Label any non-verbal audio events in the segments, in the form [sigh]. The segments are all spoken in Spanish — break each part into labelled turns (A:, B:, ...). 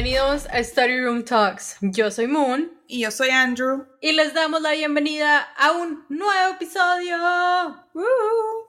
A: Bienvenidos a Study Room Talks. Yo soy Moon.
B: Y yo soy Andrew.
A: Y les damos la bienvenida a un nuevo episodio.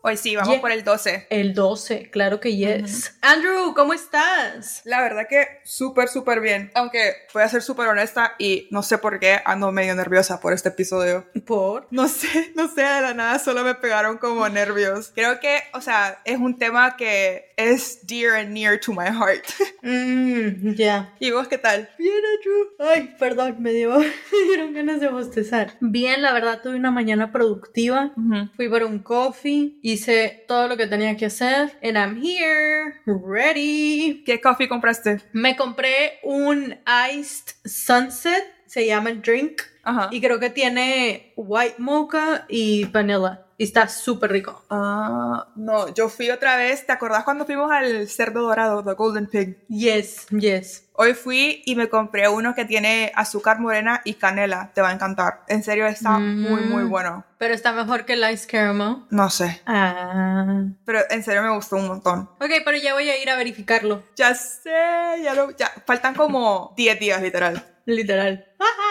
B: Hoy sí, vamos por el 12.
A: El 12, claro que yes. Andrew, ¿cómo estás?
B: La verdad que súper, súper bien. Aunque voy a ser súper honesta y no sé por qué ando medio nerviosa por este episodio.
A: ¿Por?
B: No sé, [laughs] no sé, de la nada solo me pegaron como nervios. Creo que, o sea, es un tema que es dear and near to my heart.
A: Mmm, [laughs] ya.
B: ¿Y vos qué tal?
A: Bien, Andrew. Ay, perdón, me dio, [laughs] me dieron ganas de bostezar. Bien, la verdad, tuve una mañana productiva. Fui por un coffee, hice todo lo que tenía que hacer. And I'm here, ready.
B: ¿Qué coffee compraste?
A: Me compré un iced sunset, se llama drink.
B: Ajá.
A: Y creo que tiene white mocha y vanilla. Y está súper rico.
B: Ah, no, yo fui otra vez. ¿Te acordás cuando fuimos al cerdo dorado, the Golden Pig?
A: Yes, yes.
B: Hoy fui y me compré uno que tiene azúcar morena y canela. Te va a encantar. En serio, está muy, muy
A: Mm.
B: bueno.
A: Pero está mejor que el ice caramel.
B: No sé.
A: Ah.
B: Pero en serio me gustó un montón.
A: Ok, pero ya voy a ir a verificarlo.
B: Ya sé, ya lo. Ya, faltan como 10 días, literal.
A: Literal. [laughs]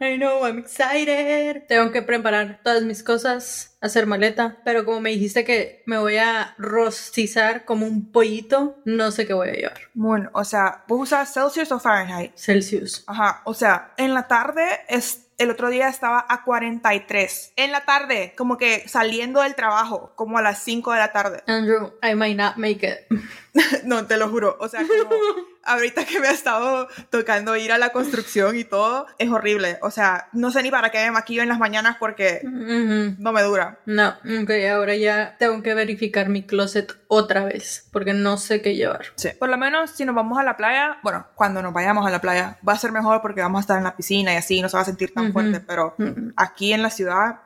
A: I know, I'm excited. Tengo que preparar todas mis cosas, hacer maleta. Pero como me dijiste que me voy a rostizar como un pollito, no sé qué voy a llevar.
B: Bueno, o sea, ¿vos usas Celsius o Fahrenheit?
A: Celsius.
B: Ajá, o sea, en la tarde es. El otro día estaba a 43. En la tarde, como que saliendo del trabajo, como a las 5 de la tarde.
A: Andrew, I might not make it. [laughs]
B: No, te lo juro. O sea, como [laughs] ahorita que me ha estado tocando ir a la construcción y todo, es horrible. O sea, no sé ni para qué me maquillo en las mañanas porque
A: Ujú.
B: no me dura.
A: No, ok, ahora ya tengo que verificar mi closet otra vez, porque no sé qué llevar.
B: Sí. Por lo menos si nos vamos a la playa, bueno, cuando nos vayamos a la playa, va a ser mejor porque vamos a estar en la piscina y así no se va a sentir tan
A: Ujú.
B: fuerte. Pero
A: Mm,
B: aquí en la ciudad.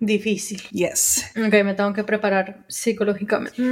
A: Difícil.
B: yes.
A: Ok, me tengo que preparar psicológicamente.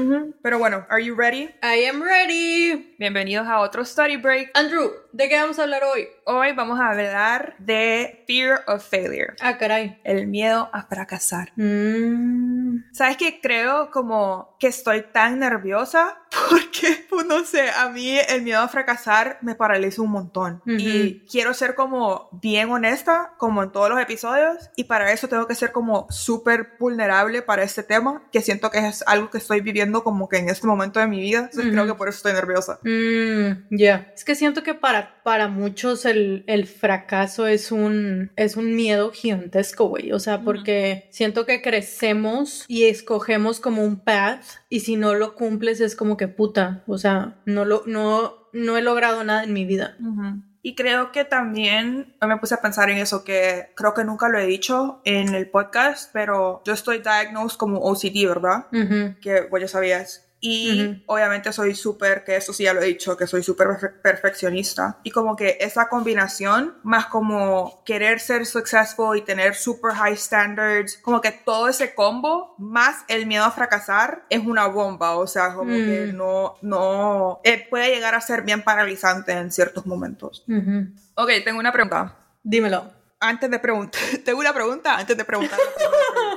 B: Pero bueno, ¿are you ready?
A: I am ready.
B: Bienvenidos a otro study break.
A: Andrew, ¿de qué vamos a hablar hoy?
B: Hoy vamos a hablar de fear of failure,
A: Ah, caray.
B: el miedo a fracasar.
A: Mm,
B: ¿Sabes qué? Creo como que estoy tan nerviosa [laughs] porque, pues, no sé, a mí el miedo a fracasar me paraliza un montón. Y quiero ser como bien honesta, como en todos los episodios, y para eso tengo que ser como súper vulnerable para este tema, que siento que es algo que estoy viviendo como que en este momento de mi vida. Entonces creo que por eso estoy nerviosa.
A: mm, ya. Es que siento que para, para muchos el, el fracaso es un, es un miedo gigantesco, güey. O sea, porque siento que crecemos y escogemos como un path y si no lo cumples es como que puta. O sea, no, lo, no, no he logrado nada en mi vida.
B: Y creo que también me puse a pensar en eso, que creo que nunca lo he dicho en el podcast, pero yo estoy diagnosed como OCD, ¿verdad?
A: Ujú.
B: que vos ya sabías. Y
A: Ujú.
B: obviamente soy súper, que eso sí ya lo he dicho, que soy súper perfe- perfeccionista. Y como que esa combinación, más como querer ser successful y tener super high standards, como que todo ese combo, más el miedo a fracasar, es una bomba. O sea, como
A: Mm.
B: que no, no, eh, puede llegar a ser bien paralizante en ciertos momentos.
A: Ujú.
B: Ok, tengo una pregunta.
A: Dímelo.
B: Antes de preguntar, [laughs] tengo una pregunta antes de preguntar. [laughs]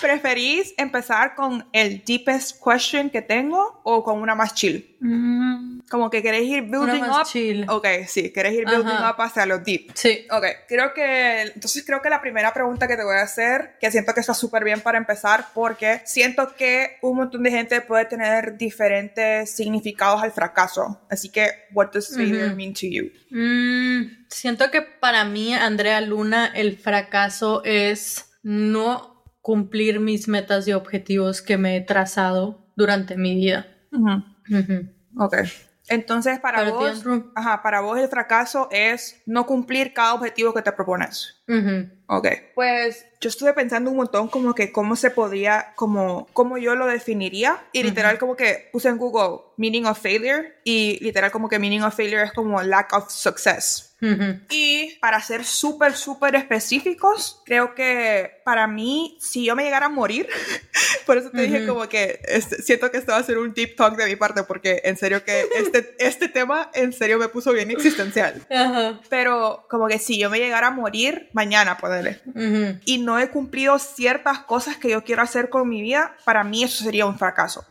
B: ¿Preferís empezar con el deepest question que tengo o con una más chill?
A: Mm,
B: Como que querés ir
A: una
B: building
A: más
B: up.
A: chill.
B: Ok, sí, querés ir building
A: Ajá.
B: up hacia lo deep.
A: Sí.
B: Ok, creo que, entonces creo que la primera pregunta que te voy a hacer, que siento que está súper bien para empezar, porque siento que un montón de gente puede tener diferentes significados al fracaso. Así que, what does failure
A: Ujú.
B: mean to you?
A: Mm, siento que para mí, Andrea Luna, el fracaso es no cumplir mis metas y objetivos que me he trazado durante mi vida. Ujú.
B: Ok. Entonces, para vos, ajá, para vos el fracaso es no cumplir cada objetivo que te propones.
A: Ujú.
B: Ok. Pues yo estuve pensando un montón como que cómo se podía, como, cómo yo lo definiría. Y literal como que puse en Google meaning of failure y literal como que meaning of failure es como lack of success.
A: Ujú.
B: Y para ser súper, súper específicos, creo que para mí, si yo me llegara a morir, [laughs] por eso te dije
A: Ujú.
B: como que este, siento que esto va a ser un deep talk de mi parte, porque en serio que este, [laughs] este tema en serio me puso bien existencial.
A: Ajá.
B: Pero como que si yo me llegara a morir mañana, ponele. Y no he cumplido ciertas cosas que yo quiero hacer con mi vida, para mí eso sería un fracaso.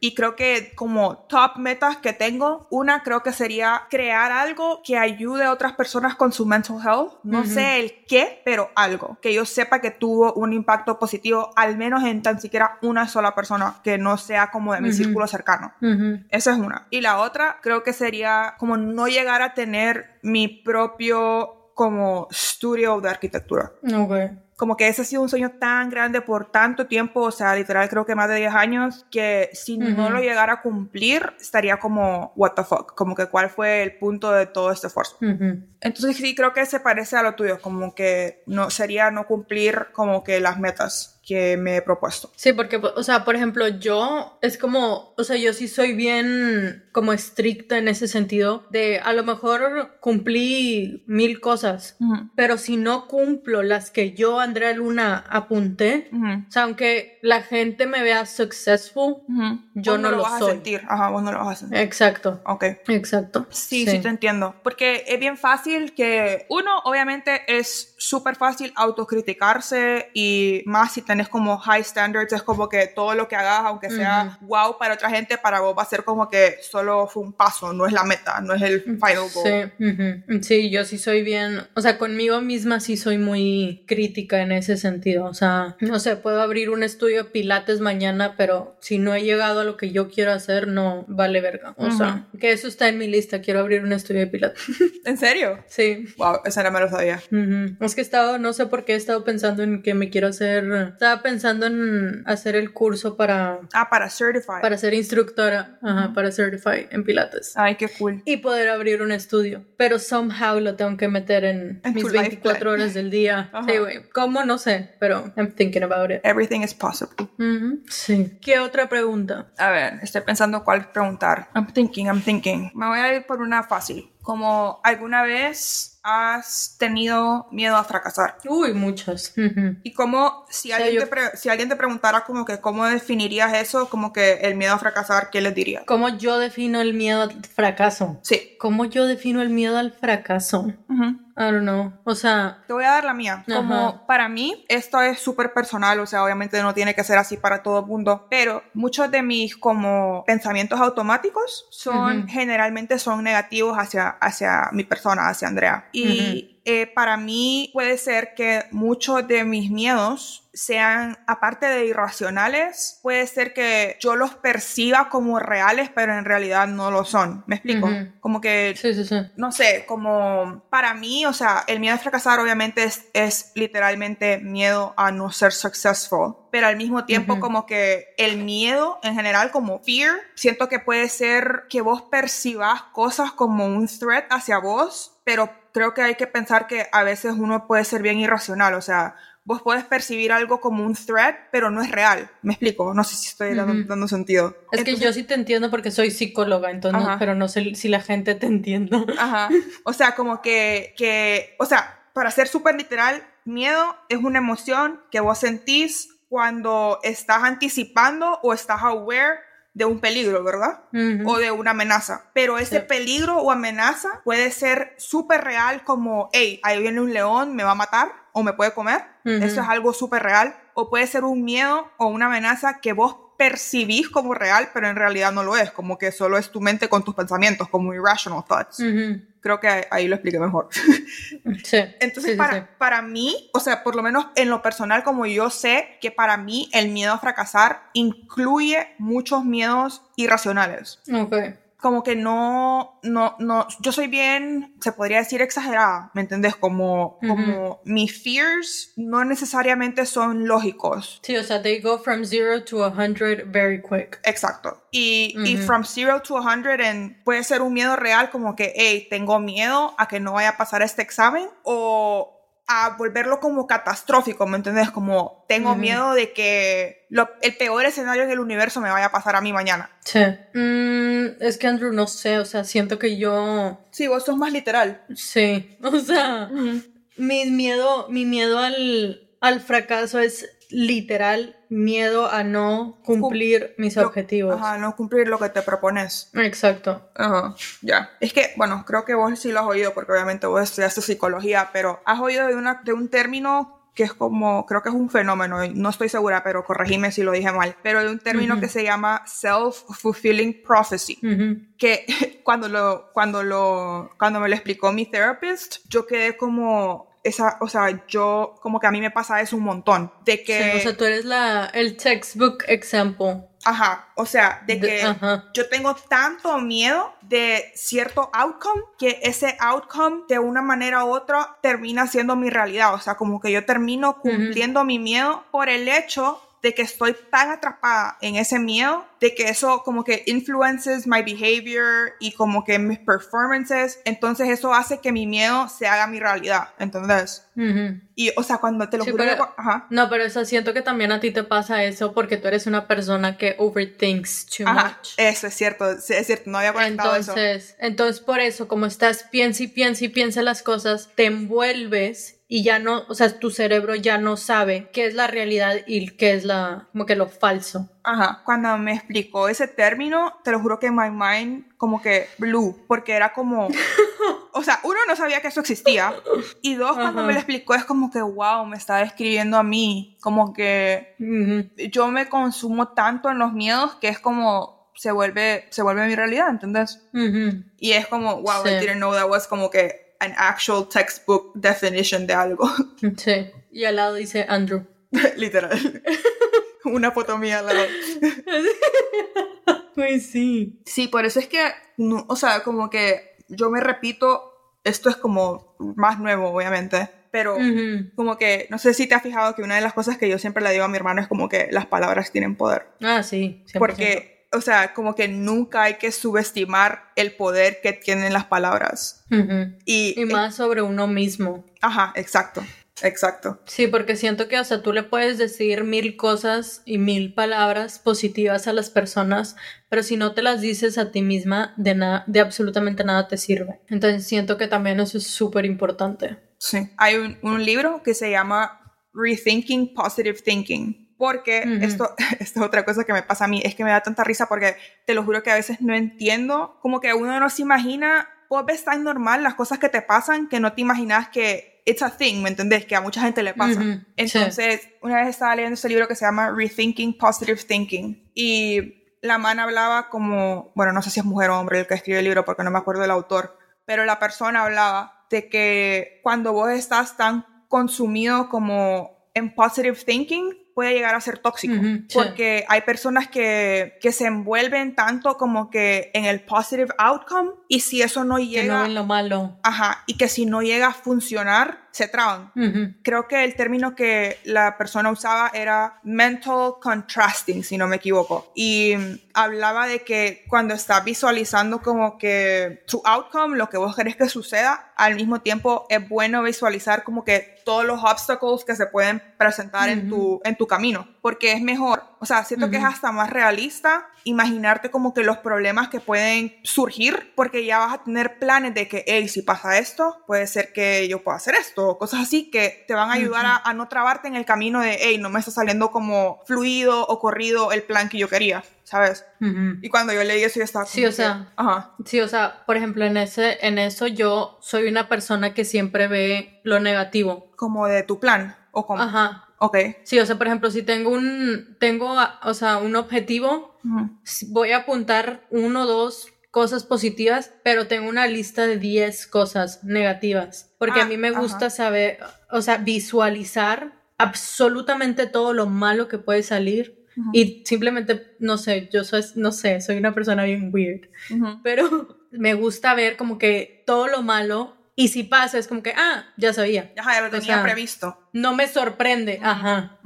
B: Y creo que como top metas que tengo, una creo que sería crear algo que ayude a otras personas con su mental health. No sé el qué, pero algo. Que yo sepa que tuvo un impacto positivo, al menos en tan siquiera una sola persona, que no sea como de mi círculo cercano. Esa es una. Y la otra creo que sería como no llegar a tener mi propio como estudio de arquitectura.
A: Okay.
B: Como que ese ha sido un sueño tan grande por tanto tiempo, o sea, literal creo que más de 10 años, que si no lo llegara a cumplir, estaría como, what the fuck, como que cuál fue el punto de todo este esfuerzo. Entonces sí, creo que se parece a lo tuyo, como que no sería no cumplir como que las metas que me he propuesto.
A: Sí, porque, o sea, por ejemplo, yo es como, o sea, yo sí soy bien como estricta en ese sentido de a lo mejor cumplí mil cosas, pero si no cumplo las que yo, Andrea Luna, apunté, o sea, aunque la gente me vea successful, yo no, lo, vas a
B: sentir. Ajá, vos no lo vas a sentir.
A: Exacto.
B: Ok.
A: Exacto.
B: Sí, sí, sí te entiendo. Porque es bien fácil que uno, obviamente, es súper fácil autocriticarse y más si tenés como high standards, es como que todo lo que hagas, aunque sea wow para otra gente, para vos va a ser como que solo fue un paso, no es la meta, no es el final
A: goal. Sí, sí yo sí soy bien, o sea, conmigo misma sí soy muy crítica en ese sentido, o sea, no sé, puedo abrir un estudio de pilates mañana, pero si no he llegado a lo que yo quiero hacer, no vale verga, o sea, que eso está en mi lista, quiero abrir un estudio de pilates. [laughs]
B: ¿En serio?
A: Sí.
B: Wow, esa no me lo sabía.
A: Es que he estado, no sé por qué he estado pensando en que me quiero hacer, estaba pensando en hacer el curso para...
B: Ah, para Certify.
A: Para ser instructora, ajá, para Certify en Pilates.
B: Ay, qué cool.
A: Y poder abrir un estudio. Pero somehow lo tengo que meter en, mis 24 horas del día. [laughs] Sí, güey. ¿Cómo? No sé, pero I'm thinking about it.
B: Everything is possible.
A: Sí. ¿Qué otra pregunta?
B: A ver, estoy pensando cuál preguntar. I'm thinking, I'm thinking. Me voy a ir por una fácil. Como alguna vez has tenido miedo a fracasar?
A: Uy, muchas.
B: Y como si alguien, te si alguien te preguntara como que cómo definirías eso, como que el miedo a fracasar, ¿qué les dirías?
A: ¿Cómo yo defino el miedo al fracaso?
B: Sí.
A: ¿Cómo yo defino el miedo al fracaso? I don't know. O sea.
B: Te voy a dar la mía. Como para mí, esto es súper personal, o sea, obviamente no tiene que ser así para todo el mundo, pero muchos de mis como pensamientos automáticos son, generalmente son negativos hacia, hacia mi persona, hacia Andrea. Y eh, para mí puede ser que muchos de mis miedos sean, aparte de irracionales, puede ser que yo los perciba como reales, pero en realidad no lo son. ¿Me explico? Como que,
A: sí, sí, sí.
B: no sé, como para mí, o sea, el miedo a fracasar obviamente es, es literalmente miedo a no ser successful, pero al mismo tiempo como que el miedo en general, como fear, siento que puede ser que vos percibas cosas como un threat hacia vos, pero creo que hay que pensar que a veces uno puede ser bien irracional, o sea, vos puedes percibir algo como un threat, pero no es real. ¿Me explico? No sé si estoy dando, sentido.
A: Es que yo sí te entiendo porque soy psicóloga, entonces, pero no sé si la gente te entiende.
B: Ajá. O sea, como que, que o sea, para ser súper literal, miedo es una emoción que vos sentís cuando estás anticipando o estás aware de un peligro, ¿verdad? O de una amenaza. Pero ese peligro o amenaza puede ser súper real como, hey, ahí viene un león, me va a matar o me puede comer. Eso es algo súper real. O puede ser un miedo o una amenaza que vos percibís como real, pero en realidad no lo es, como que solo es tu mente con tus pensamientos, como irrational thoughts creo que ahí lo expliqué mejor. [laughs]
A: Sí.
B: Entonces, para, para mí, o sea, por lo menos en lo personal, como yo sé que para mí el miedo a fracasar incluye muchos miedos irracionales.
A: Ok
B: como que no, no, no, yo soy bien, se podría decir exagerada, ¿me entendés? Como, como mis fears no necesariamente son lógicos.
A: Sí, o sea, they go from zero to a hundred very quick.
B: Exacto. Y, y from zero to a hundred puede ser un miedo real como que, hey, tengo miedo a que no vaya a pasar este examen o a volverlo como catastrófico, ¿me entiendes? Como tengo miedo de que el peor escenario en el universo me vaya a pasar a mí mañana.
A: Sí. Mm, es que Andrew, no sé, o sea, siento que yo...
B: Sí, vos sos más literal.
A: Sí, [laughs] o sea, mi miedo, mi miedo al, al fracaso es literal miedo a no cumplir mis objetivos.
B: Ajá, no cumplir lo que te propones.
A: Exacto.
B: Ajá, ya. Es que, bueno, creo que vos sí lo has oído porque obviamente vos estudiaste psicología, pero has oído de, una, de un término que es como, creo que es un fenómeno, no estoy segura, pero corregime si lo dije mal, pero de un término que se llama self-fulfilling prophecy, que [laughs] cuando lo, cuando lo, cuando me lo explicó mi therapist, yo quedé como, esa, o sea, yo como que a mí me pasa eso un montón, de que...
A: Sí, o sea, tú eres la, el textbook example.
B: Ajá, o sea, de que yo tengo tanto miedo de cierto outcome que ese outcome de una manera u otra termina siendo mi realidad, o sea, como que yo termino cumpliendo mi miedo por el hecho de que estoy tan atrapada en ese miedo, de que eso como que influences my behavior y como que mis performances, entonces eso hace que mi miedo se haga mi realidad, ¿entendés? Y, o sea, cuando te lo juro...
A: ajá. No, pero eso siento que también a ti te pasa eso porque tú eres una persona que overthinks too much.
B: Eso es cierto, es cierto, no había conectado
A: entonces,
B: eso.
A: Entonces, por eso, como estás piensa y piensa y piensa las cosas, te envuelves y ya no, o sea, tu cerebro ya no sabe qué es la realidad y qué es la, como que lo falso.
B: Ajá, cuando me explicó ese término, te lo juro que my mind como que blue, porque era como, [laughs] o sea, uno no sabía que eso existía, y dos, cuando me lo explicó es como que, wow, me está describiendo a mí, como que yo me consumo tanto en los miedos que es como, se vuelve, se vuelve mi realidad, ¿entendés? Y es como, wow, I didn't know that was como que an actual textbook definition de algo.
A: Sí. Y al lado dice Andrew. [laughs]
B: Literal. [laughs] [laughs] Una foto mía al lado. [laughs]
A: pues sí.
B: Sí, por eso es que, o sea, como que yo me repito, esto es como más nuevo, obviamente. Pero como que, no sé si te has fijado que una de las cosas que yo siempre le digo a mi hermano es como que las palabras tienen poder.
A: Ah, sí.
B: Porque o sea, como que nunca hay que subestimar el poder que tienen las palabras.
A: y, más sobre uno mismo.
B: Ajá, exacto. Exacto.
A: Sí, porque siento que, o sea, tú le puedes decir mil cosas y mil palabras positivas a las personas, pero si no te las dices a ti misma, de nada, de absolutamente nada te sirve. Entonces siento que también eso es súper importante.
B: Sí. Hay un, un libro que se llama Rethinking Positive Thinking porque esto, [laughs] esto es otra cosa que me pasa a mí, es que me da tanta risa porque te lo juro que a veces no entiendo, como que uno no se imagina, vos ves tan normal las cosas que te pasan que no te imaginas que it's a thing, ¿me entendés? Que a mucha gente le pasa. Entonces, una vez estaba leyendo este libro que se llama Rethinking Positive Thinking y la man hablaba como, bueno, no sé si es mujer o hombre el que escribe el libro porque no me acuerdo del autor, pero la persona hablaba de que cuando vos estás tan consumido como en positive thinking, puede llegar a ser tóxico, porque hay personas que, que, se envuelven tanto como que en el positive outcome y si eso no llega...
A: Que no en lo malo.
B: Ajá, y que si no llega a funcionar, se traban. Creo que el término que la persona usaba era mental contrasting, si no me equivoco. Y hablaba de que cuando estás visualizando como que tu outcome, lo que vos querés que suceda, al mismo tiempo es bueno visualizar como que todos los obstáculos que se pueden presentar en, tu, en tu camino, porque es mejor, o sea, siento que es hasta más realista imaginarte como que los problemas que pueden surgir, porque ya vas a tener planes de que, hey, si pasa esto, puede ser que yo pueda hacer esto, cosas así que te van a ayudar a, no trabarte en el camino de, hey, no me está saliendo como fluido o corrido el plan que yo quería. ¿Sabes? Y cuando yo leí eso yo estaba...
A: Sí, o sea, ajá. sí, o sea, por ejemplo, en, ese, en eso yo soy una persona que siempre ve lo negativo.
B: Como de tu plan, o como...
A: Ajá,
B: Ok.
A: Sí, o sea, por ejemplo, si tengo un, tengo, o sea, un objetivo, voy a apuntar uno o dos cosas positivas, pero tengo una lista de 10 cosas negativas. Porque a ah, mí me gusta saber, o sea, visualizar absolutamente todo lo malo que puede salir. Y simplemente, no sé, yo soy, no sé, soy una persona bien weird. Pero [laughs] me gusta ver como que todo lo malo y si pasa, es como que, ah, ya sabía.
B: Ajá, ya lo tenía previsto.
A: No me sorprende, ajá.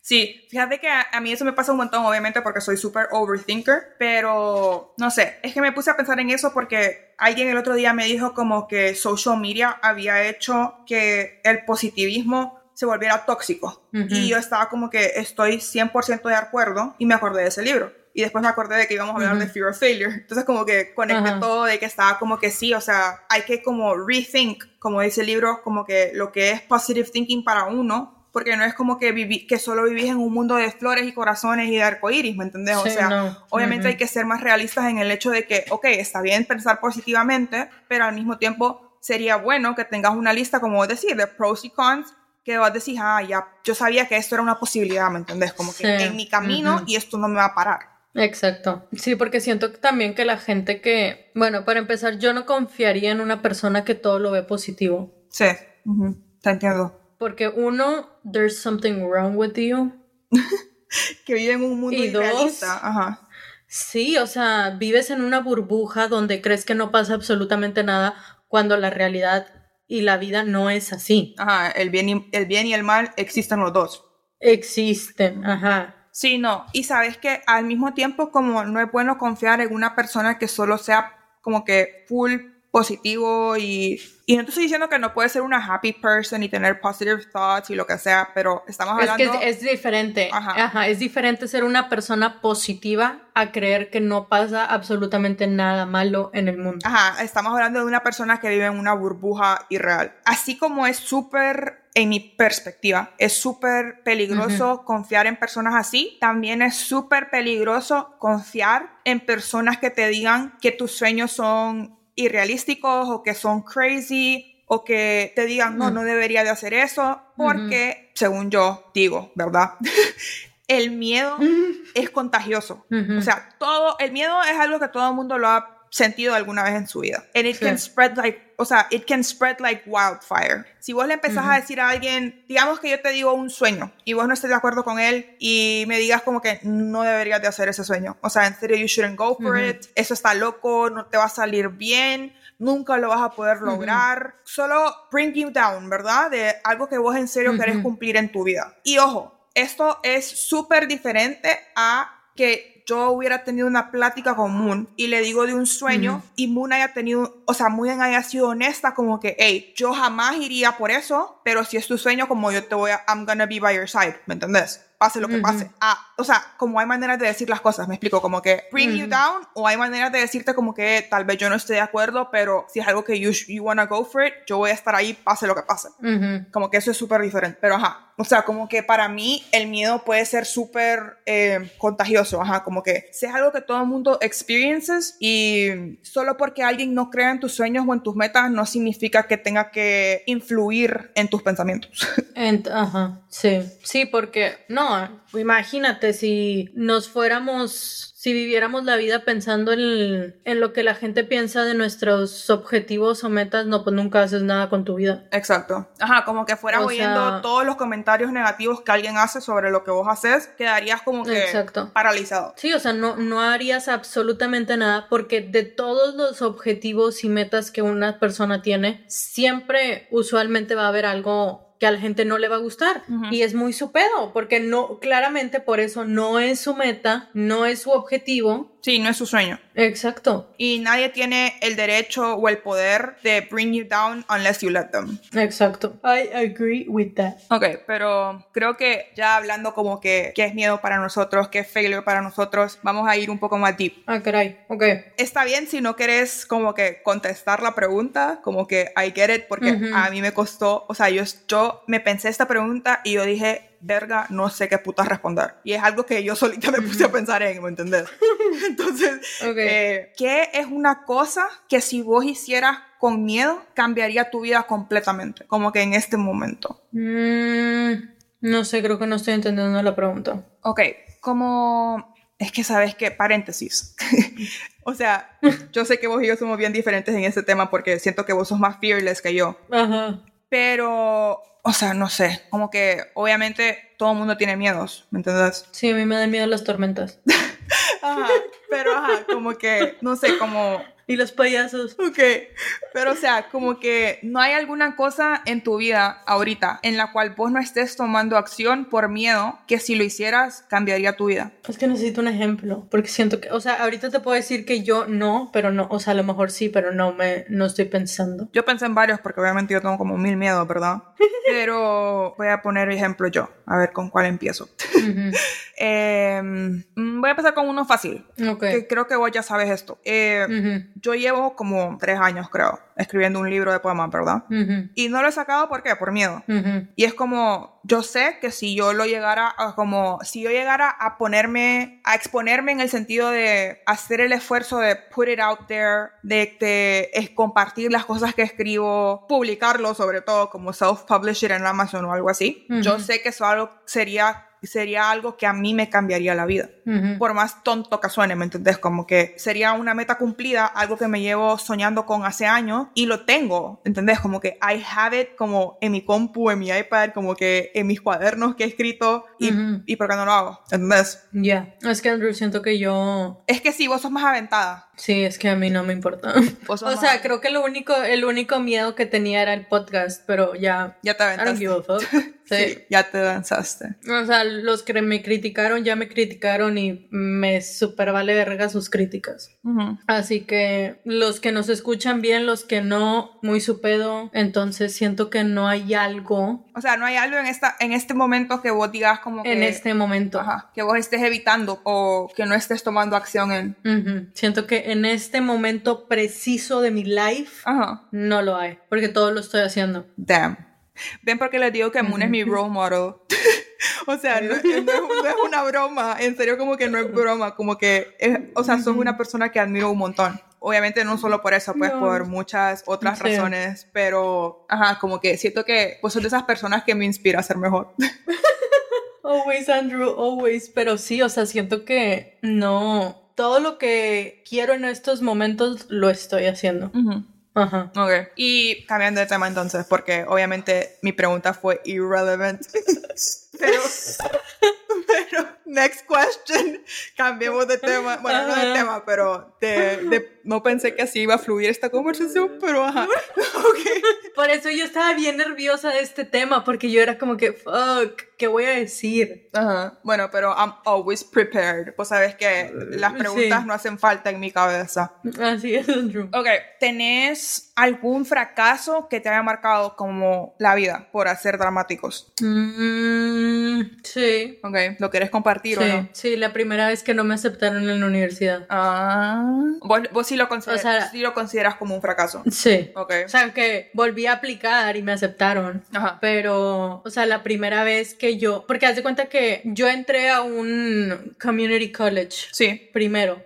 B: Sí, fíjate que a, mí eso me pasa un montón, obviamente, porque soy súper overthinker, pero no sé, es que me puse a pensar en eso porque alguien el otro día me dijo como que social media había hecho que el positivismo se volviera tóxico. Y yo estaba como que estoy 100% de acuerdo y me acordé de ese libro y después me acordé de que íbamos a hablar de fear of failure. Entonces como que conecté todo de que estaba como que sí, o sea, hay que como rethink, como dice el libro, como que lo que es positive thinking para uno porque no es como que, viví, que solo vivís en un mundo de flores y corazones y de arcoíris, ¿me entendés? o sea, obviamente hay que ser más realistas en el hecho de que, ok, está bien pensar positivamente, pero al mismo tiempo sería bueno que tengas una lista, como decís, de pros y cons, que vos decís, ah, ya, yo sabía que esto era una posibilidad, ¿me entendés? Como que en mi camino y esto no me va a parar.
A: Exacto. Sí, porque siento también que la gente que, bueno, para empezar, yo no confiaría en una persona que todo lo ve positivo.
B: Sí, te entiendo.
A: Porque uno, there's something wrong with you. [laughs]
B: que vive en un mundo y Ajá.
A: Sí, o sea, vives en una burbuja donde crees que no pasa absolutamente nada cuando la realidad y la vida no es así.
B: Ajá, el bien y el, bien y el mal existen los dos.
A: Existen, ajá.
B: Sí, no. Y sabes que al mismo tiempo como no es bueno confiar en una persona que solo sea como que full positivo y, y no te estoy diciendo que no puedes ser una happy person y tener positive thoughts y lo que sea, pero estamos hablando...
A: Es que es, diferente. Ajá. Ajá. Es diferente ser una persona positiva a creer que no pasa absolutamente nada malo en el mundo.
B: Ajá, estamos hablando de una persona que vive en una burbuja irreal. Así como es súper en mi perspectiva, es súper peligroso confiar en personas así. También es súper peligroso confiar en personas que te digan que tus sueños son irrealísticos o que son crazy o que te digan, no, no debería de hacer eso, porque, según yo digo, ¿verdad? [laughs] el miedo es contagioso. O sea, todo, el miedo es algo que todo el mundo lo ha sentido alguna vez en su vida. And it can spread like, o sea, it can spread like wildfire. Si vos le empezás a decir a alguien, digamos que yo te digo un sueño y vos no estés de acuerdo con él y me digas como que no deberías de hacer ese sueño. O sea, en serio, you shouldn't go for it. Eso está loco, no te va a salir bien, nunca lo vas a poder lograr. Solo bring you down, ¿verdad? De algo que vos en serio querés cumplir en tu vida. Y ojo, esto es súper diferente a que yo hubiera tenido una plática con Moon y le digo de un sueño y Moon haya tenido, o sea, Moon haya sido honesta como que, hey, yo jamás iría por eso, pero si es tu sueño, como yo te voy a, I'm gonna be by your side, ¿me entendés? Pase lo que pase. Ah, o sea, como hay maneras de decir las cosas, me explico, como que bring you down, o hay maneras de decirte como que tal vez yo no esté de acuerdo, pero si es algo que you, you wanna go for it, yo voy a estar ahí, pase lo que pase. Como que eso es súper diferente. Pero ajá, o sea, como que para mí el miedo puede ser súper eh, contagioso, ajá, como que si es algo que todo el mundo experiences y solo porque alguien no crea en tus sueños o en tus metas no significa que tenga que influir en tus pensamientos. [laughs]
A: ajá, sí, sí, porque no, imagínate si nos fuéramos si viviéramos la vida pensando en, en, lo que la gente piensa de nuestros objetivos o metas, no, pues nunca haces nada con tu vida.
B: Exacto. Ajá, como que fueras oyendo todos los comentarios negativos que alguien hace sobre lo que vos haces, quedarías como que paralizado.
A: Sí, o sea, no, no harías absolutamente nada porque de todos los objetivos y metas que una persona tiene, siempre usualmente va a haber algo que a la gente no le va a gustar. Y es muy su pedo porque no claramente por eso no es su meta, no es su objetivo
B: Sí, no es su sueño.
A: Exacto.
B: Y nadie tiene el derecho o el poder de bring you down unless you let them.
A: Exacto. I agree with that.
B: Ok, pero creo que ya hablando como que qué es miedo para nosotros, qué es failure para nosotros, vamos a ir un poco más deep.
A: Ah, caray. Ok.
B: Está bien si no querés como que contestar la pregunta, como que I get it, porque a mí me costó, o sea, yo, yo me pensé esta pregunta y yo dije, verga, no sé qué puta responder. Y es algo que yo solita me puse a pensar en, ¿me entendés? [laughs] Entonces, eh, ¿qué es una cosa que si vos hicieras con miedo cambiaría tu vida completamente? Como que en este momento.
A: Mm, no sé, creo que no estoy entendiendo la pregunta.
B: Ok, como... Es que sabes que, paréntesis. [laughs] o sea, yo sé que vos y yo somos bien diferentes en este tema porque siento que vos sos más fearless que yo. Ajá. Pero o sea, no sé, como que obviamente todo el mundo tiene miedos, ¿me entiendes?
A: Sí, a mí me dan miedo las tormentas. [laughs]
B: ajá, pero ajá, como que, no sé, como [laughs]
A: y los payasos.
B: Ok, pero o sea, como que no hay alguna cosa en tu vida ahorita en la cual vos no estés tomando acción por miedo que si lo hicieras cambiaría tu vida.
A: Es que necesito un ejemplo, porque siento que, o sea, ahorita te puedo decir que yo no, pero no, o sea, a lo mejor sí, pero no me, no estoy pensando.
B: Yo pensé en varios porque obviamente yo tengo como mil miedos, ¿verdad? [laughs] pero voy a poner ejemplo yo, a ver con cuál empiezo. [laughs] Em, voy a empezar con uno fácil, okay. que creo que vos ya sabes esto. Eh, yo llevo como tres años, creo, escribiendo un libro de poemas, ¿verdad? Y no lo he sacado, ¿por qué? Por miedo. Y es como, yo sé que si yo lo llegara a, como, si yo llegara a ponerme, a exponerme en el sentido de hacer el esfuerzo de put it out there, de, de, es compartir las cosas que escribo, publicarlo sobre todo como self-publisher en Amazon o algo así, yo sé que eso algo sería sería algo que a mí me cambiaría la vida. Por más tonto que suene, ¿me entendés? Como que sería una meta cumplida, algo que me llevo soñando con hace años y lo tengo, ¿entendés? Como que I have it como en mi compu, en mi iPad, como que en mis cuadernos que he escrito y, y ¿por qué no lo hago? ¿Entendés?
A: Ya, es que Andrew, siento que yo...
B: Es que sí, vos sos más aventada.
A: Sí, es que a mí no me importa. [laughs] o sea, creo que lo único, el único miedo que tenía era el podcast, pero ya...
B: Ya te aventaste. [laughs] Sí. ya te lanzaste.
A: O sea, los que me criticaron ya me criticaron y me super vale verga sus críticas. Así que los que nos escuchan bien, los que no, muy su pedo. Entonces siento que no hay algo.
B: O sea, no hay algo en, esta, en este momento que vos digas como que...
A: En este momento.
B: Ajá, que vos estés evitando o que no estés tomando acción en...
A: Siento que en este momento preciso de mi life no lo hay, porque todo lo estoy haciendo.
B: Damn. Ven porque les digo que Moon es mi role model. [laughs] o sea, [laughs] no, es, una broma, en serio como que no es broma, como que, es, o sea, sos una persona que admiro un montón. Obviamente no solo por eso, pues por muchas otras razones, pero, ajá, como que siento que vos sos de esas personas que me inspira a ser mejor. [laughs]
A: always, Andrew, always, pero sí, o sea, siento que no, todo lo que quiero en estos momentos lo estoy haciendo.
B: Ajá. Ok. Y cambiando de tema entonces, porque obviamente mi pregunta fue irrelevant. [laughs] pero, pero, next question. Cambiemos de tema. Bueno, no de tema, pero de, no pensé que así iba a fluir esta conversación, pero ajá. [laughs] Okay.
A: Por eso yo estaba bien nerviosa de este tema, porque yo era como que, fuck, ¿qué voy a decir?
B: Ajá. Bueno, pero I'm always prepared. Pues sabes que las preguntas no hacen falta en mi cabeza.
A: Así es, Andrew.
B: Ok, ¿tenés algún fracaso que te haya marcado como la vida por hacer dramáticos?
A: Mm, sí.
B: Ok, ¿lo querés compartir
A: o
B: no?
A: Sí, la primera vez que no me aceptaron en la universidad.
B: Ah. ¿Vos, sí, lo consideras, sí lo consideras como un fracaso?
A: Sí.
B: Ok.
A: O sea, que volví a aplicar y me aceptaron. Ajá. Pero, o sea, la primera vez que yo, porque haz de cuenta que yo entré a un community college.
B: Sí.
A: Primero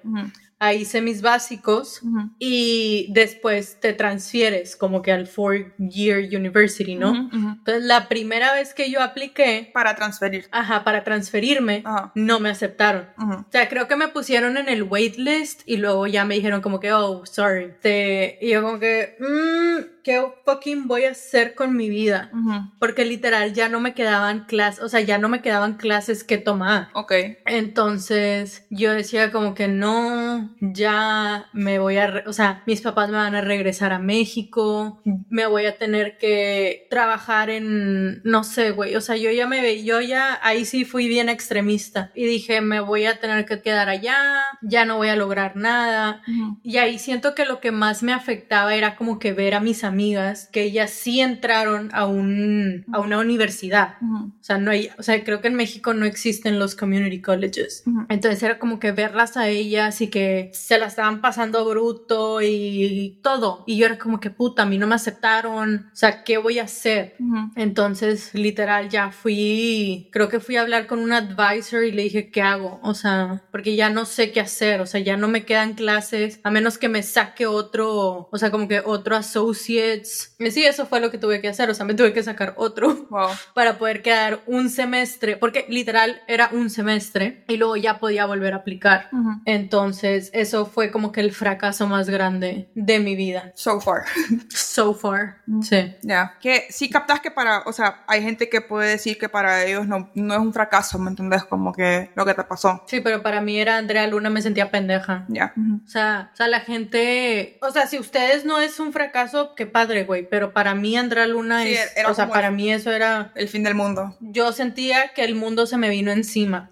A: ahí hice mis básicos y después te transfieres como que al four year university, ¿no? Entonces la primera vez que yo apliqué
B: para transferir.
A: Ajá, para transferirme, no me aceptaron. O sea, creo que me pusieron en el waitlist y luego ya me dijeron como que, oh, sorry. Te... Y yo como que, mmm, ¿qué fucking voy a hacer con mi vida? Porque literal ya no me quedaban clases, o sea, ya no me quedaban clases que tomar.
B: Ok.
A: Entonces yo decía como que no, ya me voy a, o sea, mis papás me van a regresar a México, me voy a tener que trabajar en, no sé, güey, o sea, yo ya me ve, yo ya ahí sí fui bien extremista y dije, me voy a tener que quedar allá, ya no voy a lograr nada. Y ahí siento que lo que más me afectaba era como que ver a mis amigos amigas que ellas sí entraron a, un, a una universidad. O sea, no hay, o sea, creo que en México no existen los community colleges. Entonces era como que verlas a ellas y que se la estaban pasando bruto y todo. Y yo era como que puta, a mí no me aceptaron. O sea, ¿qué voy a hacer? Entonces, literal, ya fui, creo que fui a hablar con un advisor y le dije, ¿qué hago? O sea, porque ya no sé qué hacer. O sea, ya no me quedan clases a menos que me saque otro, o sea, como que otro associate Sí, eso fue lo que tuve que hacer, o sea, me tuve que sacar otro [laughs] para poder quedar un semestre, porque literal era un semestre y luego ya podía volver a aplicar. Entonces, eso fue como que el fracaso más grande de mi vida.
B: So far. [laughs]
A: so far, sí.
B: Ya, que sí captas que para, o sea, hay gente que puede decir que para ellos no, no es un fracaso, ¿me entendés? Como que lo que te pasó.
A: Sí, pero para mí era Andrea Luna, me sentía pendeja.
B: Ya.
A: o, sea, o sea, la gente, o sea, si ustedes no es un fracaso, que padre, güey, pero para mí Andrea Luna es, o sea, para mí eso era...
B: El fin del mundo.
A: Yo sentía que el mundo se me vino encima.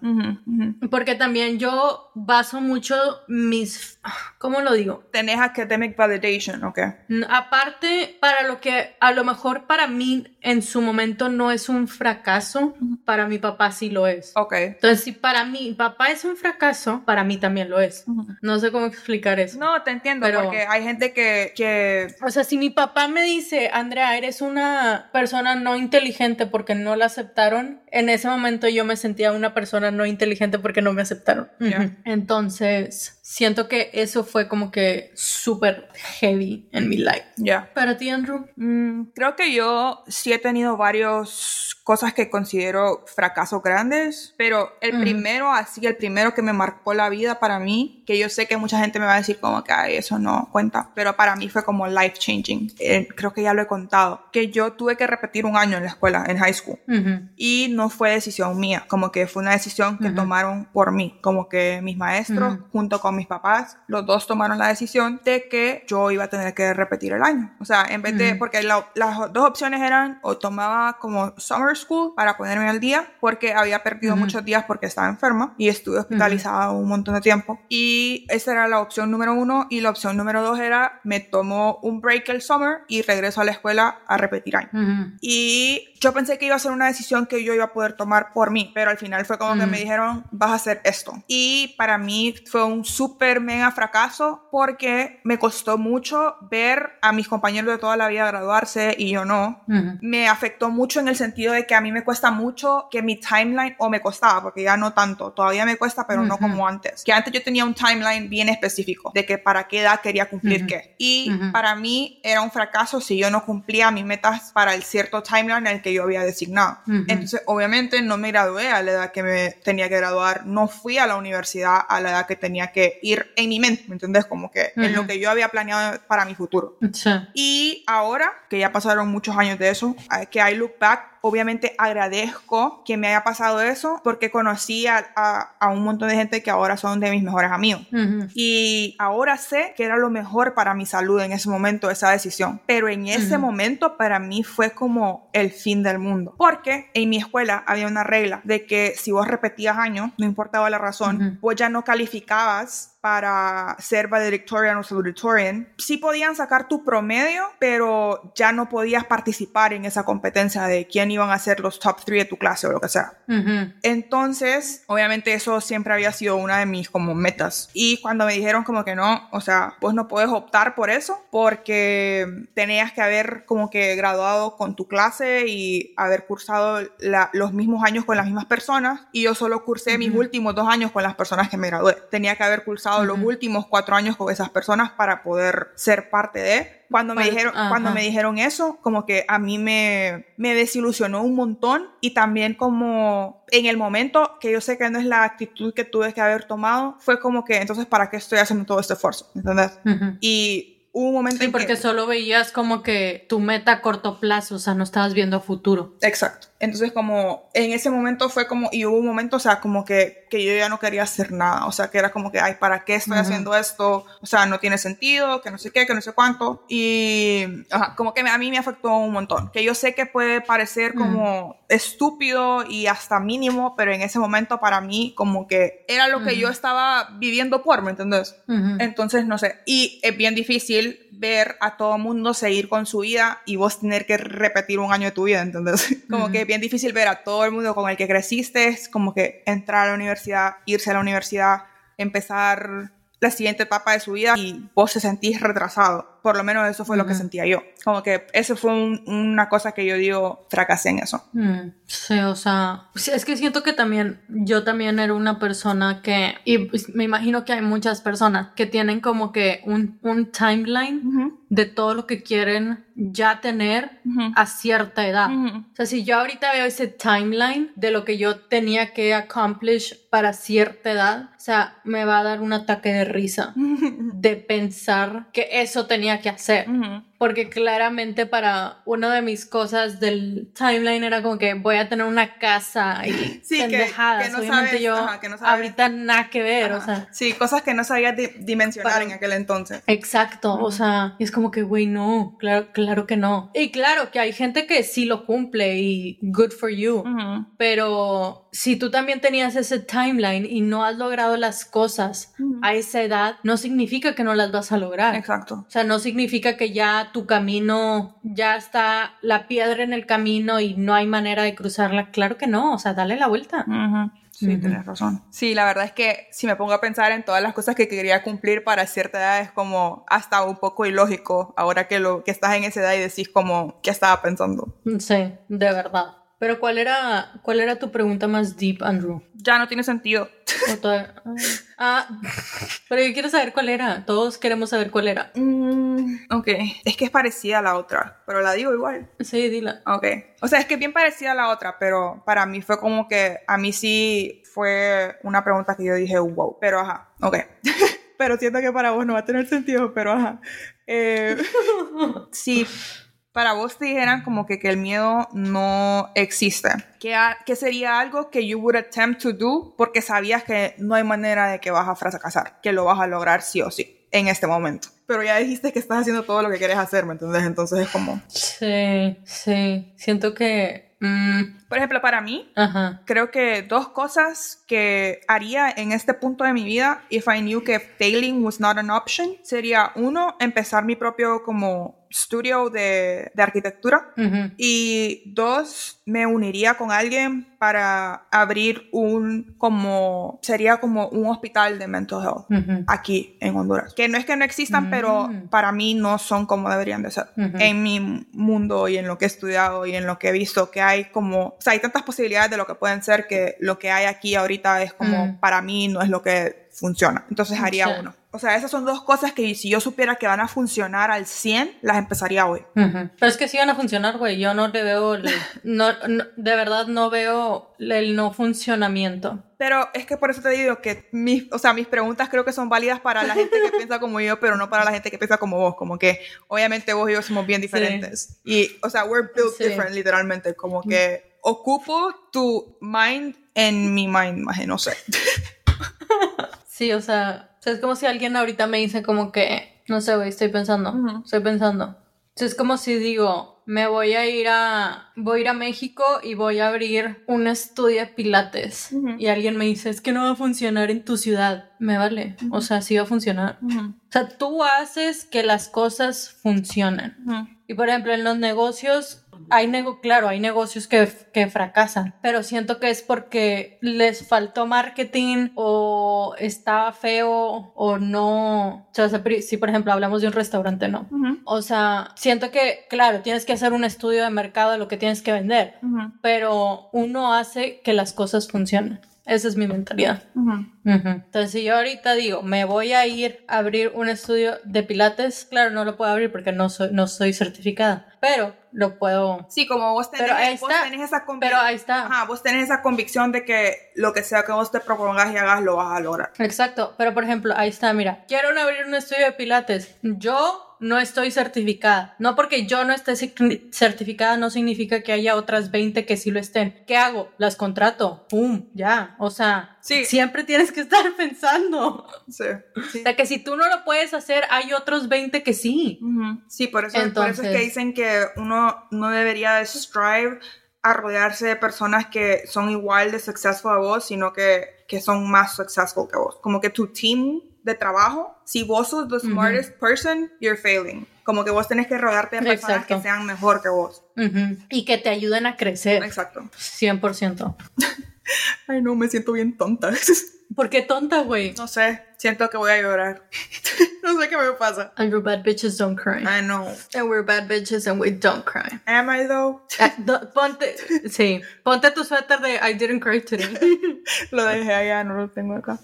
A: Porque también yo baso mucho mis... ¿Cómo lo digo?
B: Tenés academic validation, ¿ok?
A: Aparte, para lo que a lo mejor para mí en su momento no es un fracaso, para mi papá sí lo es.
B: Ok.
A: Entonces, si para mi papá es un fracaso, para mí también lo es. No sé cómo explicar eso.
B: No, te entiendo, pero, porque hay gente que, que...
A: O sea, si mi papá me dice, Andrea, eres una persona no inteligente porque no la aceptaron, en ese momento yo me sentía una persona no inteligente porque no me aceptaron. Entonces, siento que eso fue como que súper heavy en mi life.
B: Ya.
A: ¿Para ti, Andrew?
B: Mm, creo que yo sí he tenido varios cosas que considero fracasos grandes, pero el primero, así, el primero que me marcó la vida para mí, que yo sé que mucha gente me va a decir como que Ay, eso no cuenta, pero para mí fue como life changing. Eh, creo que ya lo he contado, que yo tuve que repetir un año en la escuela, en high school, y no fue decisión mía, como que fue una decisión que tomaron por mí, como que mis maestros, junto con mis papás, los dos tomaron la decisión de que yo iba a tener que repetir el año. O sea, en vez de, porque las dos opciones eran o tomaba como summer school para ponerme al día porque había perdido muchos días porque estaba enferma y estuve hospitalizada un montón de tiempo. Y esa era la opción número uno y la opción número dos era me tomo un break el summer y regreso a la escuela a repetir año. Y yo pensé que iba a ser una decisión que yo iba a poder tomar por mí, pero al final fue como que me dijeron, vas a hacer esto. Y para mí fue un súper mega fracaso porque me costó mucho ver a mis compañeros de toda la vida graduarse y yo no. Me afectó mucho en el sentido de que a mí me cuesta mucho que mi timeline, o me costaba, porque ya no tanto, todavía me cuesta, pero no como antes. Que antes yo tenía un timeline bien específico de que para qué edad quería cumplir qué. Y para mí era un fracaso si yo no cumplía mis metas para el cierto timeline en el que yo había designado. Entonces, obviamente no me gradué a la edad que me tenía que graduar, no fui a la universidad a la edad que tenía que ir en mi mente, ¿me entiendes? Como que en lo que yo había planeado para mi futuro. Y ahora, que ya pasaron muchos años de eso, que I look back, obviamente agradezco que me haya pasado eso porque conocí a, a, un montón de gente que ahora son de mis mejores amigos. Y ahora sé que era lo mejor para mi salud en ese momento, esa decisión. Pero en ese momento para mí fue como el fin del mundo. Porque en mi escuela había una regla de que si vos repetías años, no importaba la razón, vos ya no calificabas para ser valedictorian o salutatorian, sí podían sacar tu promedio, pero ya no podías participar en esa competencia de quién iban a ser los top three de tu clase o lo que sea. Entonces, obviamente eso siempre había sido una de mis como metas. Y cuando me dijeron como que no, o sea, pues no puedes optar por eso porque tenías que haber como que graduado con tu clase y haber cursado los mismos años con las mismas personas y yo solo cursé mis últimos dos años con las personas que me gradué. Tenía que haber cursado los últimos cuatro años con esas personas para poder ser parte de. Cuando me, dijeron, cuando me dijeron eso, como que a mí me, me desilusionó un montón y también como en el momento, que yo sé que no es la actitud que tuve que haber tomado, fue como que entonces, ¿para qué estoy haciendo todo este esfuerzo? ¿Entendés? Y un momento
A: sí, porque solo veías como que tu meta a corto plazo, o sea, no estabas viendo futuro.
B: Exacto. Entonces, como en ese momento fue como, y hubo un momento, o sea, como que, que yo ya no quería hacer nada, o sea, que era como que, ay, ¿para qué estoy haciendo esto? O sea, no tiene sentido, que no sé qué, que no sé cuánto. Y, como que a mí me afectó un montón. Que yo sé que puede parecer como estúpido y hasta mínimo, pero en ese momento para mí como que era lo que yo estaba viviendo por, ¿me entiendes? Entonces, no sé. Y es bien difícil ver a todo mundo seguir con su vida y vos tener que repetir un año de tu vida, entonces [laughs] como que es bien difícil ver a todo el mundo con el que creciste, es como que entrar a la universidad, irse a la universidad, empezar la siguiente etapa de su vida y vos se sentís retrasado. Por lo menos eso fue lo que sentía yo. Como que eso fue una cosa que yo digo, fracasé en eso.
A: Mm, sí, o sea, es que siento que también yo también era una persona que, y pues, me imagino que hay muchas personas que tienen como que un, un timeline de todo lo que quieren ya tener a cierta edad. O sea, si yo ahorita veo ese timeline de lo que yo tenía que accomplish para cierta edad, o sea, me va a dar un ataque de risa [laughs] de pensar que eso tenía que hacer. Porque claramente para una de mis cosas del timeline era como que voy a tener una casa y
B: Sí, que-
A: pendejadas.
B: que no
A: Obviamente
B: sabes,
A: yo
B: ajá, que no sabes.
A: ahorita nada que ver, o sea.
B: sí, cosas que no sabías di- dimensionar
A: Para-
B: en aquel entonces.
A: Exacto, o sea, y es como que, güey, no, claro, claro que no. Y claro que hay gente que sí lo cumple y good for you, pero si tú también tenías ese timeline y no has logrado las cosas a esa edad, no significa que no las vas a lograr.
B: Exacto.
A: O sea, no significa que ya tu camino, ya está la piedra en el camino y no hay manera de cruzarla. Claro que no, o sea, dale la vuelta.
B: Ujú. Sí, tienes razón. Sí, la verdad es que si me pongo a pensar en todas las cosas que quería cumplir para cierta edad es como hasta un poco ilógico ahora que lo que estás en esa edad y decís como qué estaba pensando.
A: Sí, de verdad. Pero ¿cuál era, cuál era tu pregunta más deep, Andrew?
B: Ya no tiene sentido.
A: O Ah, pero yo quiero saber cuál era. Todos queremos saber cuál era.
B: Mm, ok, es que es parecida a la otra, pero la digo igual.
A: Sí, dila.
B: Ok, o sea, es que es bien parecida a la otra, pero para mí fue como que a mí sí fue una pregunta que yo dije, wow, pero ajá, ok. [laughs] pero siento que para vos no va a tener sentido, pero ajá. Eh, [laughs] si para vos te dijeran como que, que el miedo no existe, ¿qué, ha- qué sería algo que you would attempt to do porque sabías que no hay manera de que vas a fracasar, que lo vas a lograr sí o sí en este momento? Pero ya dijiste que estás haciendo todo lo que quieres hacer, ¿me? Entonces es como...
A: Sí, sí. Siento que... mm,
B: Por ejemplo, para mí,
A: ajá.
B: creo que dos cosas que haría en este punto de mi vida, if I knew que failing was not an option, sería uno, empezar mi propio como estudio de, de arquitectura. Y dos, me uniría con alguien para abrir un como, sería como un hospital de mental health aquí en Honduras. Que no es que no existan,
A: Mm.
B: pero para mí no son como deberían de ser. En mi mundo y en lo que he estudiado y en lo que he visto, que hay como, o sea, hay tantas posibilidades de lo que pueden ser que lo que hay aquí ahorita es como,
A: Mm.
B: para mí no es lo que funciona. Entonces haría uno. O sea, esas son dos cosas que si yo supiera que van a funcionar al 100, las empezaría hoy.
A: Ujú. Pero es que sí van a funcionar, güey. Yo no le veo, el- [laughs] no, no- de verdad no veo el no funcionamiento.
B: Pero es que por eso te digo que mis, o sea, mis preguntas creo que son válidas para la gente que [laughs] piensa como yo, pero no para la gente que piensa como vos. Como que obviamente vos y yo somos bien diferentes. Y, o sea, we're built
A: Sí.
B: different, literalmente. Como que ocupo tu mind en mi mind, más no sé. [laughs]
A: Sí, o sea, sea, es como si alguien ahorita me dice como que, no sé, güey, estoy pensando, estoy pensando. Sea, es como si digo, me voy a ir a, voy a ir a México y voy a abrir un estudio de pilates. Y alguien me dice, es que no va a funcionar en tu ciudad. Me vale. O sea, sí va a funcionar. O sea, tú haces que las cosas funcionen. Y por ejemplo, en los negocios, hay nego claro, hay negocios que, que fracasan, pero siento que es porque les faltó marketing o estaba feo o no. O sea, si por ejemplo hablamos de un restaurante, no. O sea, siento que, claro, tienes que hacer un estudio de mercado de lo que tienes que vender, pero uno hace que las cosas funcionen. Esa es mi mentalidad.
B: Ujú.
A: Ujú. Entonces, si yo ahorita digo, me voy a ir a abrir un estudio de pilates, claro, no lo puedo abrir porque no soy, no soy certificada, pero lo puedo...
B: Sí, como vos tenés,
A: Pero ahí
B: vos
A: está.
B: tenés esa convicción.
A: Pero ahí está.
B: Ajá, vos tenés esa convicción de que lo que sea que vos te propongas y hagas, lo vas a lograr.
A: Exacto, pero por ejemplo, ahí está, mira, quiero abrir un estudio de pilates. Yo no estoy certificada. No porque yo no esté cer- certificada no significa que haya otras 20 que sí lo estén. ¿Qué hago? Las contrato. ¡Pum! Ya. O sea,
B: Sí.
A: siempre tienes que estar [laughs] pensando.
B: Sí. sí.
A: O sea, que si tú no lo puedes hacer, hay otros 20 que sí.
B: Sí, por eso, por eso es
A: Entonces-
B: que dicen que uno no debería de strive a rodearse de personas que son igual de successful a vos, sino que, que son más successful que vos. Como que tu team de trabajo, si vos sos the smartest person, you're failing. Como que vos tenés que rodearte de personas
A: Exacto.
B: que sean mejor que vos.
A: Ujú. Y que te ayuden a crecer.
B: Exacto.
A: 100%. [laughs]
B: Ay, no, me siento bien tonta. [laughs]
A: ¿Por qué tonta, güey?
B: no sé, siento que voy a llorar. [laughs] no sé qué me pasa.
A: And we're bad bitches don't cry.
B: I know.
A: And we're bad bitches and we don't cry.
B: Am I though?
A: Ah, ponte, sí, ponte tu suéter de I didn't cry today.
B: lo dejé allá, no lo tengo acá.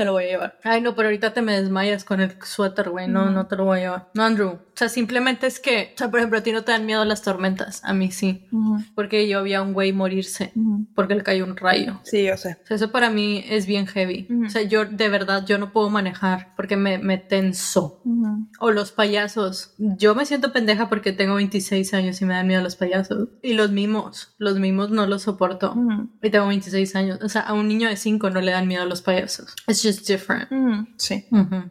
A: Te lo voy a llevar. Ay, no, pero ahorita te me desmayas con el suéter, güey. No, no te lo voy a llevar. No, Andrew. O sea, simplemente es que, o sea, por ejemplo, a ti no te dan miedo las tormentas. A mí sí. Porque yo vi a un güey morirse porque le cayó un rayo.
B: Sí, yo sé.
A: O sea, eso para mí es bien heavy. O sea, yo de verdad, yo no puedo manejar porque me, me tenso. O los payasos. Yo me siento pendeja porque tengo 26 años y me dan miedo los payasos. Y los mimos. Los mimos no los soporto. Y tengo 26 años. O sea, a un niño de 5 no le dan miedo los payasos. It's just different.
B: Sí.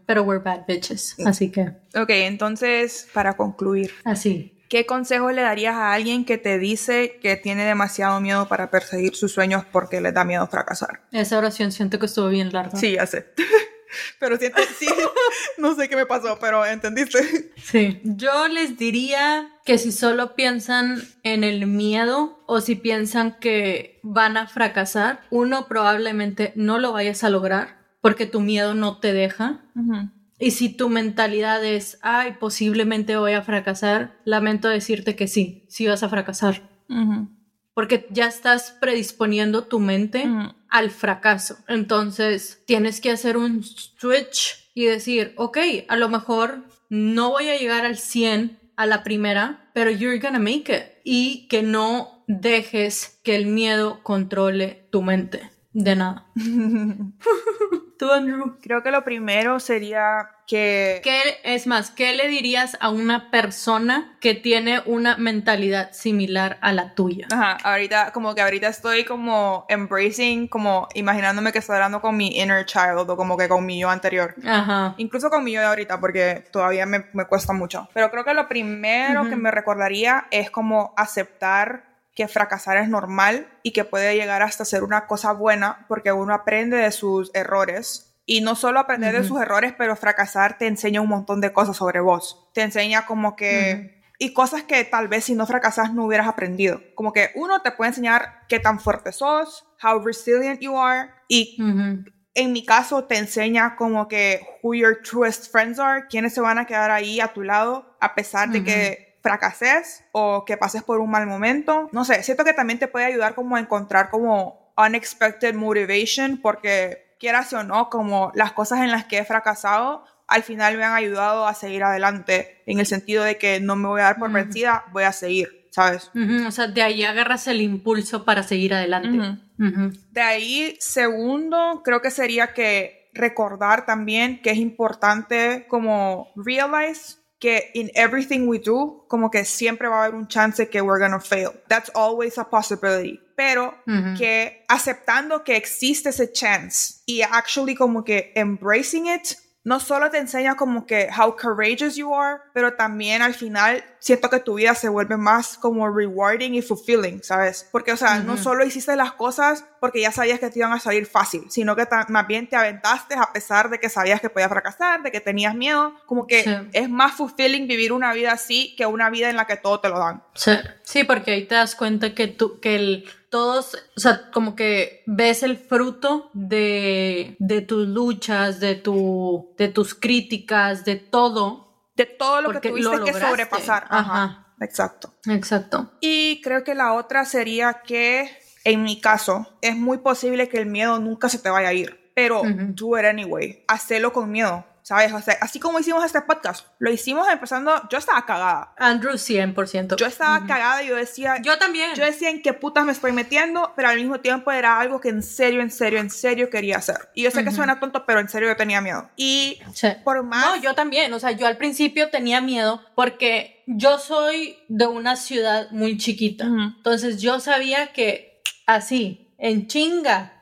A: Pero we're bad bitches. Así que.
B: Ok, entonces, para concluir.
A: Así.
B: ¿Qué consejo le darías a alguien que te dice que tiene demasiado miedo para perseguir sus sueños porque le da miedo fracasar?
A: Esa oración siento que estuvo bien larga.
B: Sí, ya sé. [laughs] pero siento, sí, [laughs] no sé qué me pasó, pero entendiste.
A: Sí. Yo les diría que si solo piensan en el miedo o si piensan que van a fracasar, uno probablemente no lo vayas a lograr porque tu miedo no te deja. Y si tu mentalidad es, ay, posiblemente voy a fracasar, lamento decirte que sí, sí vas a fracasar. Porque ya estás predisponiendo tu mente al fracaso. Entonces, tienes que hacer un switch y decir, ok, a lo mejor no voy a llegar al 100 a la primera, pero you're gonna make it. Y que no dejes que el miedo controle tu mente. De nada. [laughs] Tú, Andrew.
B: Creo que lo primero sería que...
A: ¿Qué, es más, ¿qué le dirías a una persona que tiene una mentalidad similar a la tuya?
B: Ajá, ahorita, como que ahorita estoy como embracing, como imaginándome que estoy hablando con mi inner child o como que con mi yo anterior.
A: Ajá.
B: Incluso con mi yo de ahorita, porque todavía me, me cuesta mucho. Pero creo que lo primero que me recordaría es como aceptar que fracasar es normal y que puede llegar hasta ser una cosa buena porque uno aprende de sus errores. Y no solo aprender de sus errores, pero fracasar te enseña un montón de cosas sobre vos. Te enseña como que... Y cosas que tal vez si no fracasas no hubieras aprendido. Como que uno te puede enseñar qué tan fuerte sos, how resilient you are. Y en mi caso te enseña como que who your truest friends are, quiénes se van a quedar ahí a tu lado a pesar de que fracases o que pases por un mal momento. No sé, siento que también te puede ayudar como a encontrar como unexpected motivation porque quieras o no, como las cosas en las que he fracasado al final me han ayudado a seguir adelante en el sentido de que no me voy a dar por vencida, voy a seguir, ¿sabes?
A: O sea, de ahí agarras el impulso para seguir adelante.
B: De ahí, segundo, creo que sería que recordar también que es importante como realize que in everything we do, como que siempre va a haber un chance que we're gonna fail. That's always a possibility. Pero que aceptando que existe ese chance y actually como que embracing it, no solo te enseña como que how courageous you are, pero también al final siento que tu vida se vuelve más como rewarding y fulfilling, ¿sabes? Porque, o sea, no solo hiciste las cosas porque ya sabías que te iban a salir fácil, sino que más bien te aventaste a pesar de que sabías que podías fracasar, de que tenías miedo, como que es más fulfilling vivir una vida así que una vida en la que todo te lo dan.
A: Sí, sí porque ahí te das cuenta que, tú, que el, todos, o sea, como que ves el fruto de, de tus luchas, de, tu, de tus críticas, de todo
B: de todo lo que tuviste que sobrepasar. Ajá. Exacto.
A: Exacto.
B: Y creo que la otra sería que, en mi caso, es muy posible que el miedo nunca se te vaya a ir, pero do it anyway. Hacelo con miedo. ¿Sabes? O sea, así como hicimos este podcast, lo hicimos empezando, yo estaba cagada.
A: Andrew 100%.
B: Yo estaba cagada y yo decía...
A: Yo también.
B: Yo decía en qué putas me estoy metiendo, pero al mismo tiempo era algo que en serio, en serio, en serio quería hacer. Y yo sé que suena tonto, pero en serio yo tenía miedo. Y por más...
A: No, yo también, o sea, yo al principio tenía miedo porque yo soy de una ciudad muy chiquita. Entonces yo sabía que así, en chinga,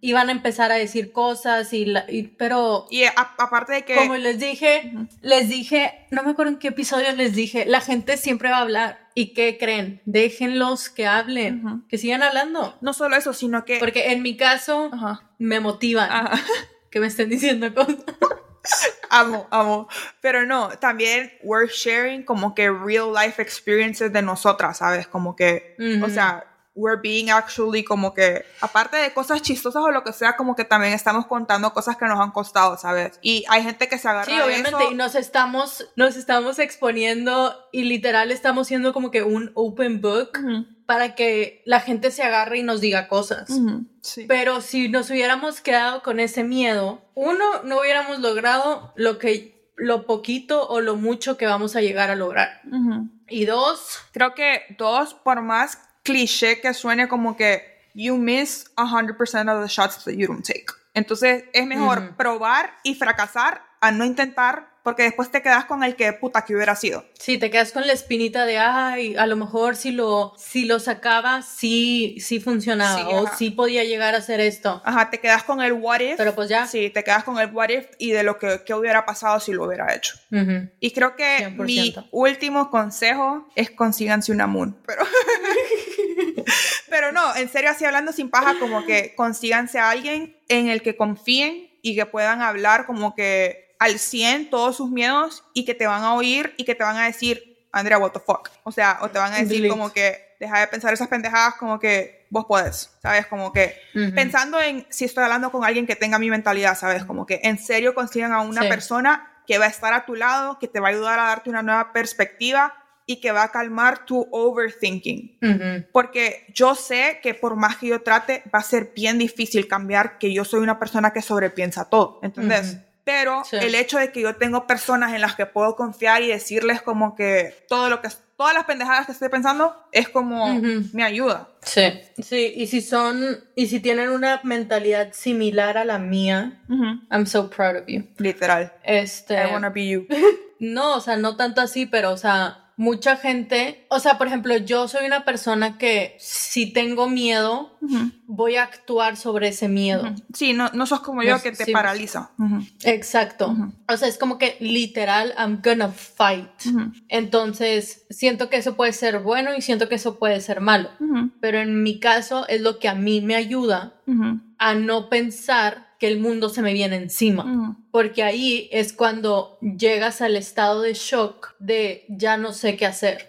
A: iban a empezar a decir cosas y, la, pero
B: y aparte de que
A: como les dije les dije no me acuerdo en qué episodio les dije la gente siempre va a hablar. Y qué creen déjenlos que hablen que sigan hablando.
B: No solo eso sino que
A: porque en mi caso me motivan [laughs] que me estén diciendo cosas. [laughs]
B: Amo, amo. Pero no, también we're sharing como que real life experiences de nosotras, ¿sabes? Como que, o sea, we're being actually como que, aparte de cosas chistosas o lo que sea, como que también estamos contando cosas que nos han costado, ¿sabes? Y hay gente que se agarra
A: Sí, obviamente, y nos estamos, nos estamos exponiendo y literal estamos siendo como que un open book para que la gente se agarre y nos diga cosas.
B: Sí.
A: Pero si nos hubiéramos quedado con ese miedo, uno, no hubiéramos logrado lo que lo poquito o lo mucho que vamos a llegar a lograr. Y dos,
B: Creo que dos, por más cliché que suene como que you miss 100% of the shots that you don't take. Entonces es mejor
A: Ujú.
B: probar y fracasar a no intentar porque después te quedas con el que puta que hubiera sido.
A: si te quedas con la espinita de, ay, a lo mejor si lo, si lo sacaba, sí, sí funcionaba
B: Sí,
A: o
B: ajá.
A: sí podía llegar a hacer esto.
B: Ajá, te quedas con el what if.
A: Pero pues ya.
B: Sí, te quedas con el what if y de lo que, que hubiera pasado si lo hubiera hecho.
A: Ujú.
B: Y creo que
A: 100%.
B: mi último consejo es consíganse una moon. Pero, [laughs] pero no, en serio, así hablando sin paja, como que consíganse a alguien en el que confíen y que puedan hablar como que al 100 todos sus miedos y que te van a oír y que te van a decir, Andrea, what the fuck. O sea, o te van a decir
A: Delete.
B: como que deja de pensar esas pendejadas como que vos podés, ¿sabes? Como que
A: Ujú.
B: pensando en si estoy hablando con alguien que tenga mi mentalidad, ¿sabes? Como que en serio consigan a una
A: Sí.
B: persona que va a estar a tu lado, que te va a ayudar a darte una nueva perspectiva y que va a calmar tu overthinking.
A: Ujú.
B: Porque yo sé que por más que yo trate, va a ser bien difícil cambiar que yo soy una persona que sobrepiensa todo, ¿entendés?
A: Ujú.
B: Pero
A: Sí.
B: el hecho de que yo tengo personas en las que puedo confiar y decirles como que todo lo que todas las pendejadas que estoy pensando es como
A: Ujú.
B: me ayuda.
A: Sí, sí, y si son, y si tienen una mentalidad similar a la mía, I'm so proud of you.
B: Literal.
A: Este,
B: I wanna be you. [laughs]
A: no, o sea, no tanto así, pero, o sea, mucha gente, o sea, por ejemplo, yo soy una persona que si tengo miedo, voy a actuar sobre ese miedo.
B: Sí, no, no sos como
A: No,
B: yo que te
A: sí.
B: paraliza.
A: Exacto.
B: Ujú.
A: O sea, es como que literal, I'm gonna fight. Entonces, siento que eso puede ser bueno y siento que eso puede ser malo. Pero en mi caso es lo que a mí me ayuda a no pensar que el mundo se me viene encima. Porque ahí es cuando llegas al estado de shock de ya no sé qué hacer.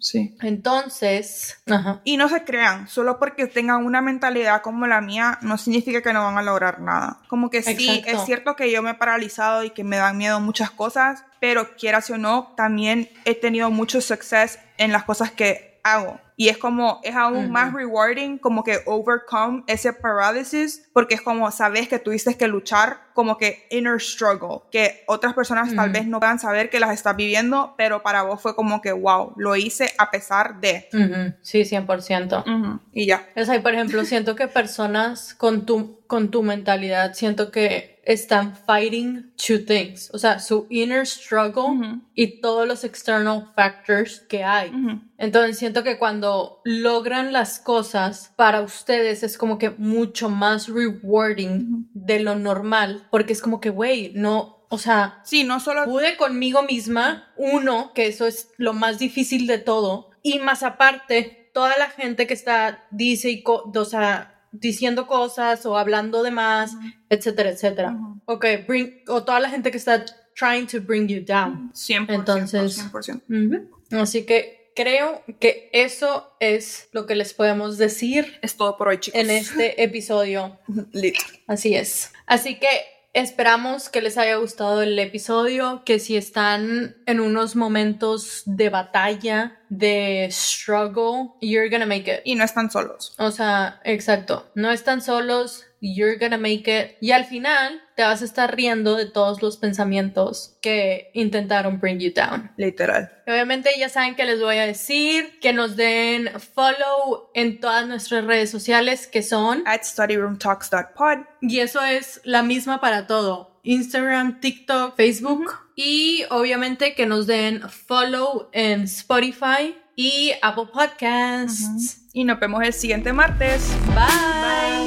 B: Sí.
A: Entonces, ajá.
B: Y no se crean, solo porque tengan una mentalidad como la mía, no significa que no van a lograr nada. Como que sí,
A: Exacto.
B: es cierto que yo me he paralizado y que me dan miedo muchas cosas, pero quieras o no, también he tenido mucho success en las cosas que hago. Y es como, es aún más rewarding como que overcome ese paralysis, porque es como, sabes que tuviste que luchar como que inner struggle, que otras personas tal vez no puedan saber que las estás viviendo, pero para vos fue como que, wow, lo hice a pesar de.
A: Ujú. Sí, 100%.
B: Ujú. Y ya.
A: O sea, por ejemplo, siento que personas con tu, con tu mentalidad, siento que están fighting two things. O sea, su inner struggle
B: Ujú.
A: y todos los external factors que hay. Entonces siento que cuando logran las cosas para ustedes es como que mucho más rewarding de lo normal, porque es como que, güey, no, o sea,
B: Sí, no solo...
A: pude conmigo misma, uno, que eso es lo más difícil de todo, y más aparte, toda la gente que está, dice, y co- o sea, diciendo cosas o hablando de más, etcétera, etcétera.
B: Ujú.
A: Ok, bring, o toda la gente que está trying to bring you down.
B: 100%.
A: Entonces-
B: 100%.
A: Ujú. Así que creo que eso es lo que les podemos decir
B: Es todo por hoy, chicos.
A: en este episodio. [laughs]
B: Lit.
A: Así es. Así que esperamos que les haya gustado el episodio, que si están en unos momentos de batalla, de struggle, you're gonna make it.
B: Y no están solos.
A: O sea, exacto, no están solos, you're gonna make it. Y al final te vas a estar riendo de todos los pensamientos que intentaron bring you down.
B: Literal.
A: Obviamente ya saben que les voy a decir que nos den follow en todas nuestras redes sociales que son
B: At studyroomtalks.pod.
A: y eso es la misma para todo. Instagram, TikTok, Facebook. Y obviamente que nos den follow en Spotify y Apple Podcasts.
B: Y nos vemos el siguiente martes.
A: Bye.